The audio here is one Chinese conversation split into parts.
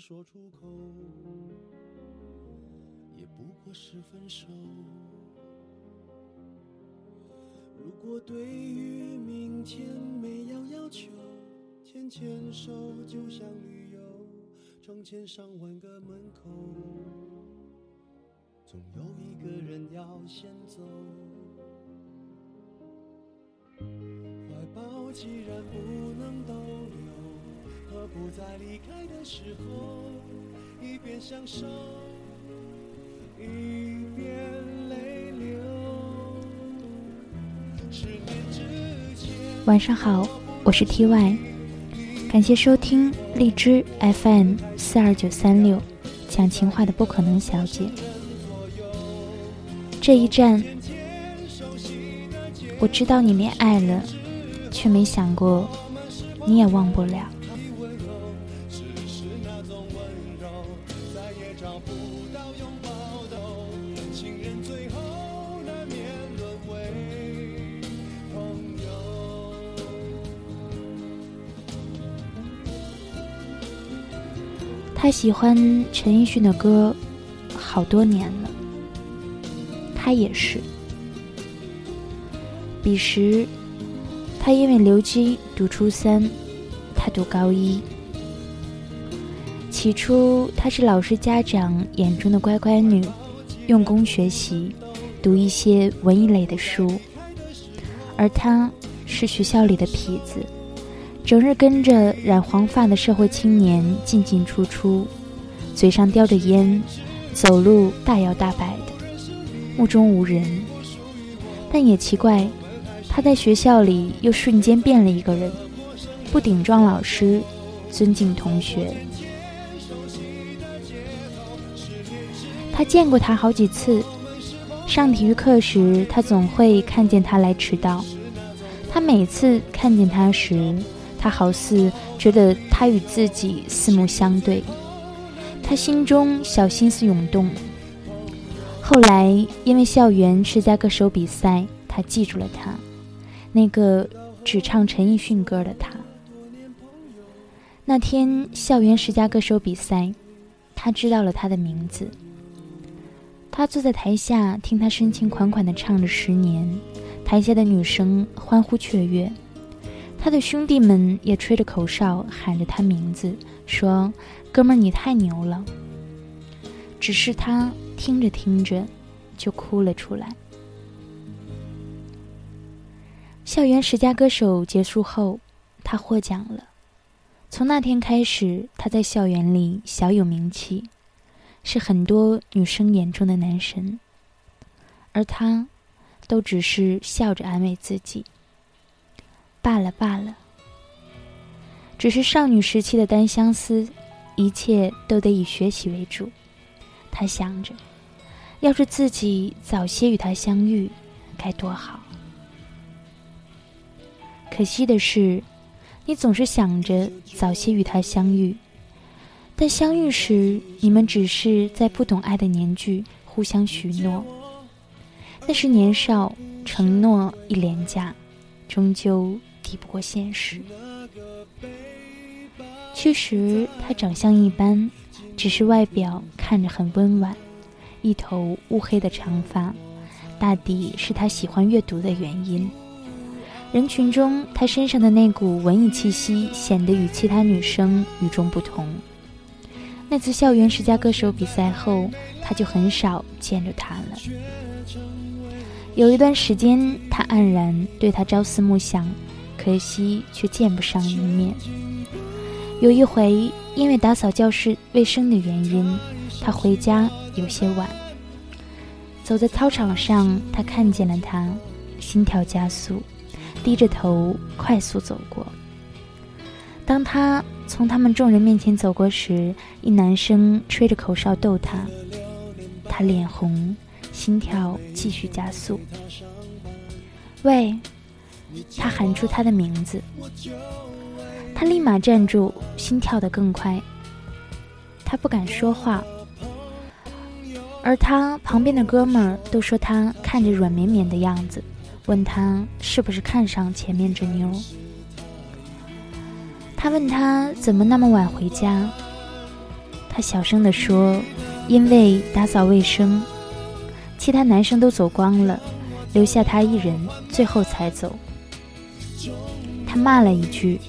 说出口？也不过是分手。如果对于明天没有要求，牵牵手就像旅游，成千上万个门口，总有一个人要先走。怀抱既然不能逗留，不再离开的时候，一边享受，一边泪流。十年之前，晚上好，我是 T Y，感谢收听荔枝 FM 四二九三六，讲情话的不可能小姐。这一站，我知道你恋爱了，却没想过你也忘不了。他喜欢陈奕迅的歌好多年了，他也是。彼时，他因为留级读初三，他读高一。起初，她是老师家长眼中的乖乖女，用功学习，读一些文艺类的书，而他是学校里的痞子。整日跟着染黄发的社会青年进进出出，嘴上叼着烟，走路大摇大摆的，目中无人。但也奇怪，他在学校里又瞬间变了一个人，不顶撞老师，尊敬同学。他见过他好几次，上体育课时，他总会看见他来迟到。他每次看见他时，他好似觉得他与自己四目相对，他心中小心思涌动。后来因为校园十佳歌手比赛，他记住了他，那个只唱陈奕迅歌的他。那天校园十佳歌手比赛，他知道了他的名字。他坐在台下听他深情款款地唱着《十年》，台下的女生欢呼雀跃。他的兄弟们也吹着口哨，喊着他名字，说：“哥们儿，你太牛了。”只是他听着听着，就哭了出来。校园十佳歌手结束后，他获奖了。从那天开始，他在校园里小有名气，是很多女生眼中的男神。而他，都只是笑着安慰自己。罢了罢了，只是少女时期的单相思，一切都得以学习为主。他想着，要是自己早些与他相遇，该多好。可惜的是，你总是想着早些与他相遇，但相遇时，你们只是在不懂爱的年纪互相许诺。那是年少，承诺一廉价，终究。抵不过现实。其实他长相一般，只是外表看着很温婉，一头乌黑的长发，大抵是他喜欢阅读的原因。人群中，他身上的那股文艺气息显得与其他女生与众不同。那次校园十佳歌手比赛后，他就很少见着他了。有一段时间，他黯然对他朝思暮想。可惜却见不上一面。有一回，因为打扫教室卫生的原因，他回家有些晚。走在操场上，他看见了他，心跳加速，低着头快速走过。当他从他们众人面前走过时，一男生吹着口哨逗他，他脸红，心跳继续加速。喂。他喊出他的名字，他立马站住，心跳得更快。他不敢说话，而他旁边的哥们儿都说他看着软绵绵的样子，问他是不是看上前面这妞。他问他怎么那么晚回家，他小声地说：“因为打扫卫生，其他男生都走光了，留下他一人，最后才走。”他骂了一句，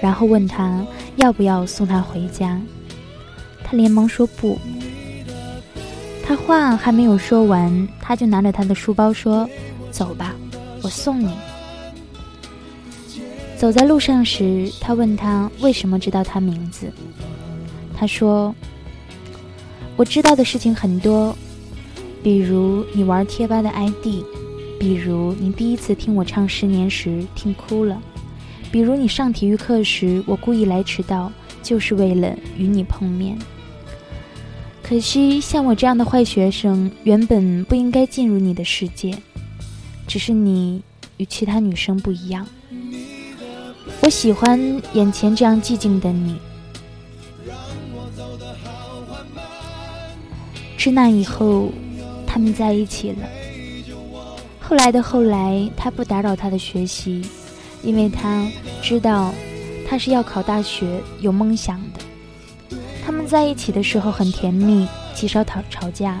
然后问他要不要送他回家，他连忙说不。他话还没有说完，他就拿着他的书包说：“走吧，我送你。”走在路上时，他问他为什么知道他名字。他说：“我知道的事情很多，比如你玩贴吧的 ID，比如你第一次听我唱《十年》时听哭了，比如你上体育课时我故意来迟到，就是为了与你碰面。可惜像我这样的坏学生，原本不应该进入你的世界，只是你与其他女生不一样。”我喜欢眼前这样寂静的你。自那以后，他们在一起了。后来的后来，他不打扰他的学习，因为他知道他是要考大学，有梦想的。他们在一起的时候很甜蜜，极少吵吵架。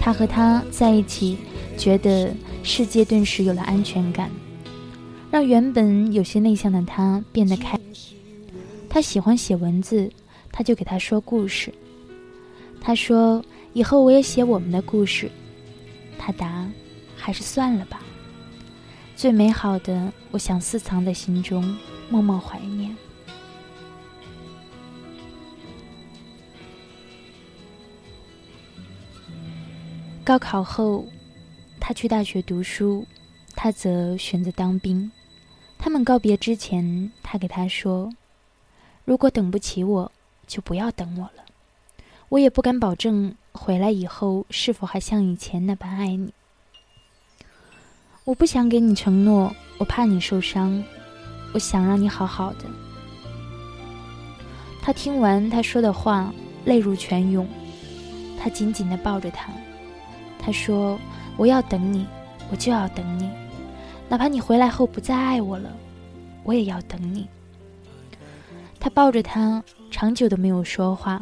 他和他在一起，觉得世界顿时有了安全感。让原本有些内向的他变得开。他喜欢写文字，他就给他说故事。他说：“以后我也写我们的故事。”他答：“还是算了吧。”最美好的，我想私藏在心中，默默怀念。高考后，他去大学读书，他则选择当兵。他们告别之前，他给他说：“如果等不起我，就不要等我了。我也不敢保证回来以后是否还像以前那般爱你。我不想给你承诺，我怕你受伤。我想让你好好的。”他听完他说的话，泪如泉涌。他紧紧地抱着他，他说：“我要等你，我就要等你。”哪怕你回来后不再爱我了，我也要等你。他抱着他，长久的没有说话。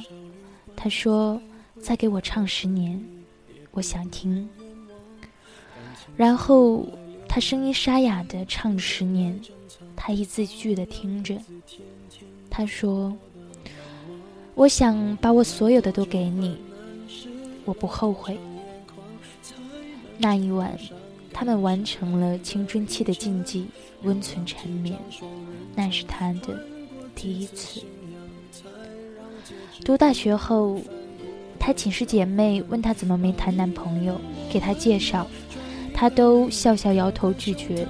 他说：“再给我唱十年，我想听。”然后他声音沙哑的唱十年，他一字一句的听着。他说：“我想把我所有的都给你，我不后悔。”那一晚。他们完成了青春期的禁忌，温存缠绵，那是他的第一次。读大学后，他寝室姐妹问他怎么没谈男朋友，给他介绍，他都笑笑摇头拒绝。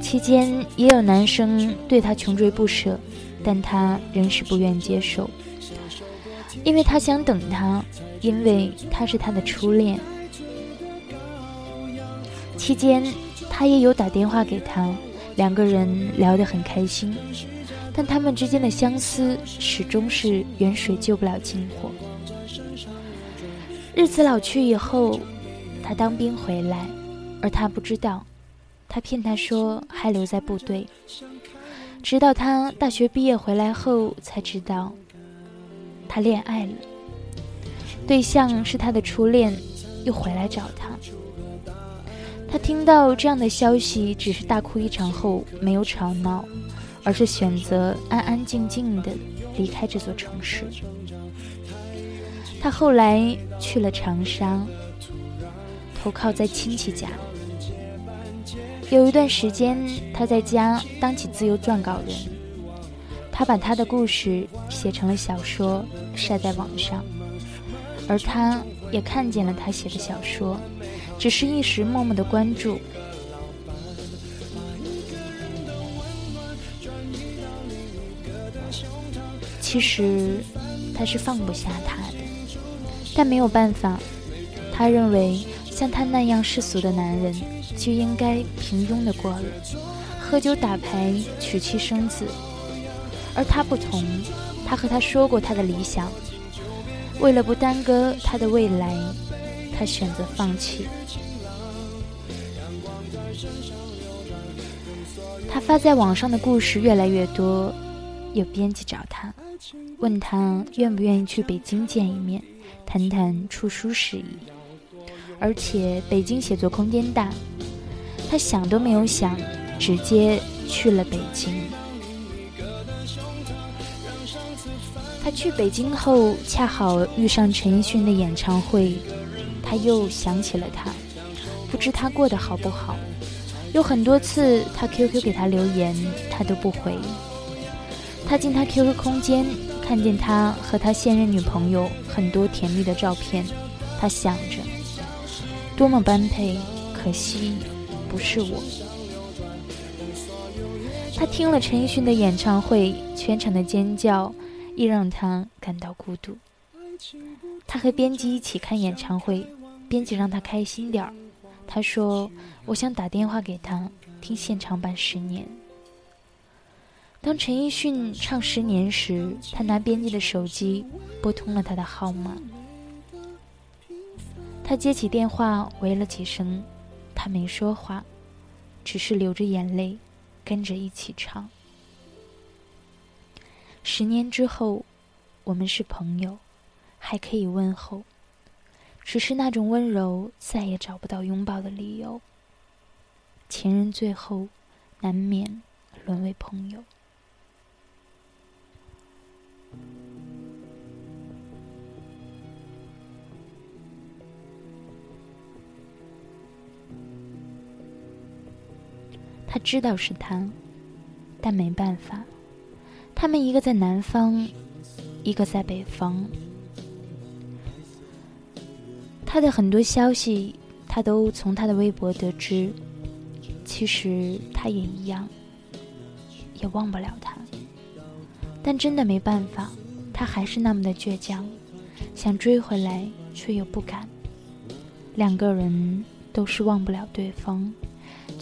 期间也有男生对他穷追不舍，但他仍是不愿接受，因为他想等他，因为他是他的初恋。期间，他也有打电话给他，两个人聊得很开心，但他们之间的相思始终是远水救不了近火。日子老去以后，他当兵回来，而他不知道，他骗他说还留在部队，直到他大学毕业回来后才知道，他恋爱了，对象是他的初恋，又回来找他。他听到这样的消息，只是大哭一场后没有吵闹，而是选择安安静静的离开这座城市。他后来去了长沙，投靠在亲戚家。有一段时间，他在家当起自由撰稿人，他把他的故事写成了小说，晒在网上，而他也看见了他写的小说。只是一时默默的关注，其实他是放不下他的，但没有办法。他认为像他那样世俗的男人就应该平庸的过了，喝酒打牌，娶妻生子。而他不同，他和他说过他的理想，为了不耽搁他的未来。他选择放弃。他发在网上的故事越来越多，有编辑找他，问他愿不愿意去北京见一面，谈谈出书事宜。而且北京写作空间大，他想都没有想，直接去了北京。他去北京后，恰好遇上陈奕迅的演唱会，他又想起了他，不知他过得好不好。有很多次他 QQ 给他留言，他都不回。他进他 QQ 空间，看见他和他现任女朋友很多甜蜜的照片，他想着。多么般配，可惜不是我。他听了陈奕迅的演唱会，全场的尖叫亦让他感到孤独。他和编辑一起看演唱会，编辑让他开心点儿。他说：“我想打电话给他听现场版《十年》。”当陈奕迅唱《十年》时，他拿编辑的手机拨通了他的号码。他接起电话，喂了几声，他没说话，只是流着眼泪，跟着一起唱。十年之后，我们是朋友，还可以问候，只是那种温柔再也找不到拥抱的理由。情人最后，难免沦为朋友。知道是他，但没办法。他们一个在南方，一个在北方。他的很多消息，他都从他的微博得知。其实他也一样，也忘不了他。但真的没办法，他还是那么的倔强，想追回来却又不敢。两个人都是忘不了对方。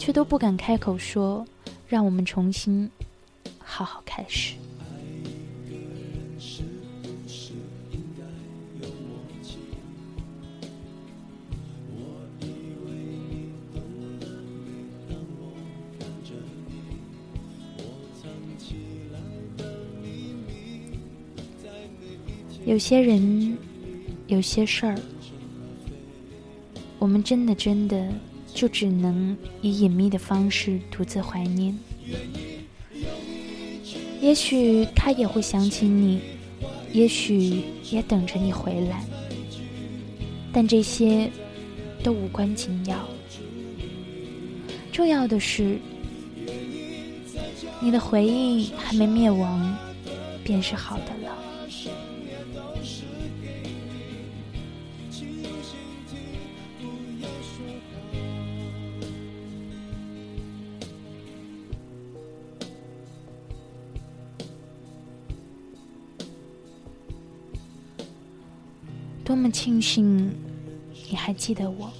却都不敢开口说，让我们重新好好开始。有些人，有些事儿，我们真的真的。就只能以隐秘的方式独自怀念。也许他也会想起你，也许也等着你回来，但这些都无关紧要。重要的是，你的回忆还没灭亡，便是好的了。那么庆幸，你还记得我。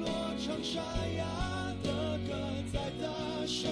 落成沙哑的歌，在大声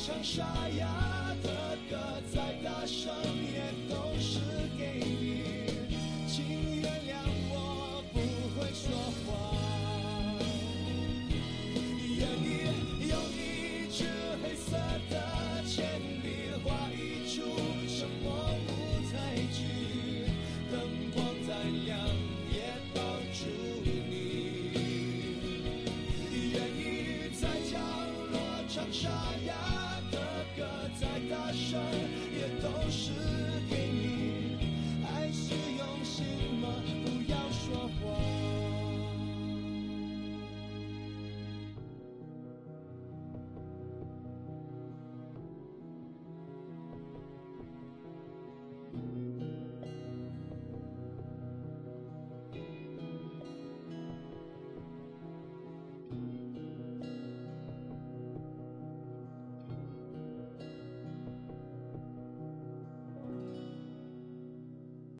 像沙哑。